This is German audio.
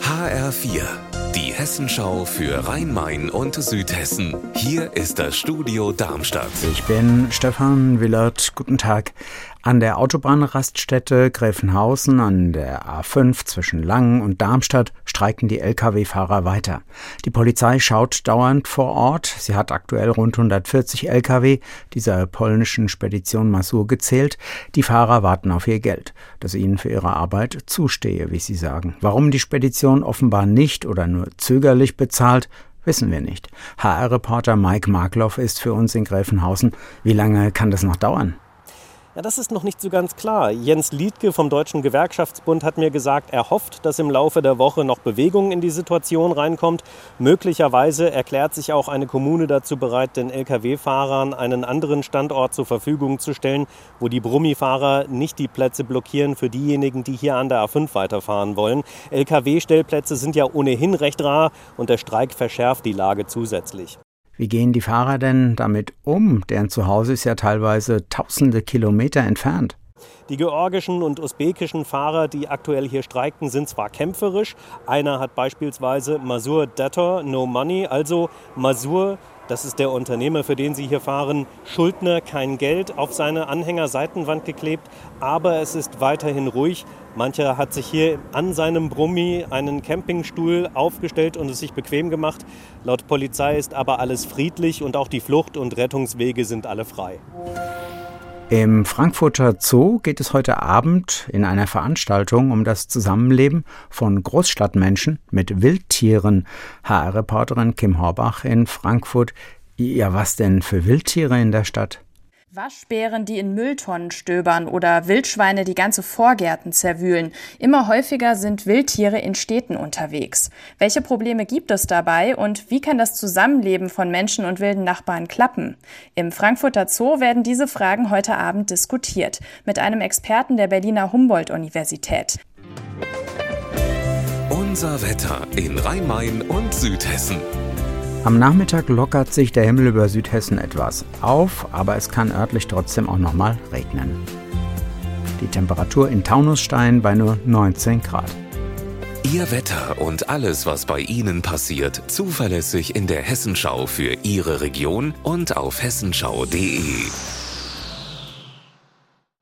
HR4, die Hessenschau für Rhein-Main und Südhessen. Hier ist das Studio Darmstadt. Ich bin Stefan Willert. Guten Tag. An der Autobahnraststätte Gräfenhausen an der A5 zwischen Langen und Darmstadt streiken die Lkw-Fahrer weiter. Die Polizei schaut dauernd vor Ort. Sie hat aktuell rund 140 Lkw dieser polnischen Spedition Masur gezählt. Die Fahrer warten auf ihr Geld, das ihnen für ihre Arbeit zustehe, wie sie sagen. Warum die Spedition offenbar nicht oder nur zögerlich bezahlt, wissen wir nicht. HR-Reporter Mike Markloff ist für uns in Gräfenhausen. Wie lange kann das noch dauern? Ja, das ist noch nicht so ganz klar. Jens Liedke vom Deutschen Gewerkschaftsbund hat mir gesagt, er hofft, dass im Laufe der Woche noch Bewegung in die Situation reinkommt. Möglicherweise erklärt sich auch eine Kommune dazu bereit, den Lkw-Fahrern einen anderen Standort zur Verfügung zu stellen, wo die Brummifahrer nicht die Plätze blockieren für diejenigen, die hier an der A5 weiterfahren wollen. Lkw-Stellplätze sind ja ohnehin recht rar und der Streik verschärft die Lage zusätzlich. Wie gehen die Fahrer denn damit um? Deren Zuhause ist ja teilweise tausende Kilometer entfernt. Die georgischen und usbekischen Fahrer, die aktuell hier streiken, sind zwar kämpferisch. Einer hat beispielsweise Masur Debtor No Money, also Masur das ist der Unternehmer, für den Sie hier fahren. Schuldner kein Geld auf seine Anhängerseitenwand geklebt, aber es ist weiterhin ruhig. Mancher hat sich hier an seinem Brummi einen Campingstuhl aufgestellt und es sich bequem gemacht. Laut Polizei ist aber alles friedlich und auch die Flucht- und Rettungswege sind alle frei. Im Frankfurter Zoo geht es heute Abend in einer Veranstaltung um das Zusammenleben von Großstadtmenschen mit Wildtieren. HR-Reporterin Kim Horbach in Frankfurt. Ja, was denn für Wildtiere in der Stadt? Waschbären, die in Mülltonnen stöbern oder Wildschweine, die ganze Vorgärten zerwühlen. Immer häufiger sind Wildtiere in Städten unterwegs. Welche Probleme gibt es dabei und wie kann das Zusammenleben von Menschen und wilden Nachbarn klappen? Im Frankfurter Zoo werden diese Fragen heute Abend diskutiert mit einem Experten der Berliner Humboldt-Universität. Unser Wetter in Rhein-Main und Südhessen. Am Nachmittag lockert sich der Himmel über Südhessen etwas auf, aber es kann örtlich trotzdem auch nochmal regnen. Die Temperatur in Taunusstein bei nur 19 Grad. Ihr Wetter und alles, was bei Ihnen passiert, zuverlässig in der Hessenschau für Ihre Region und auf hessenschau.de.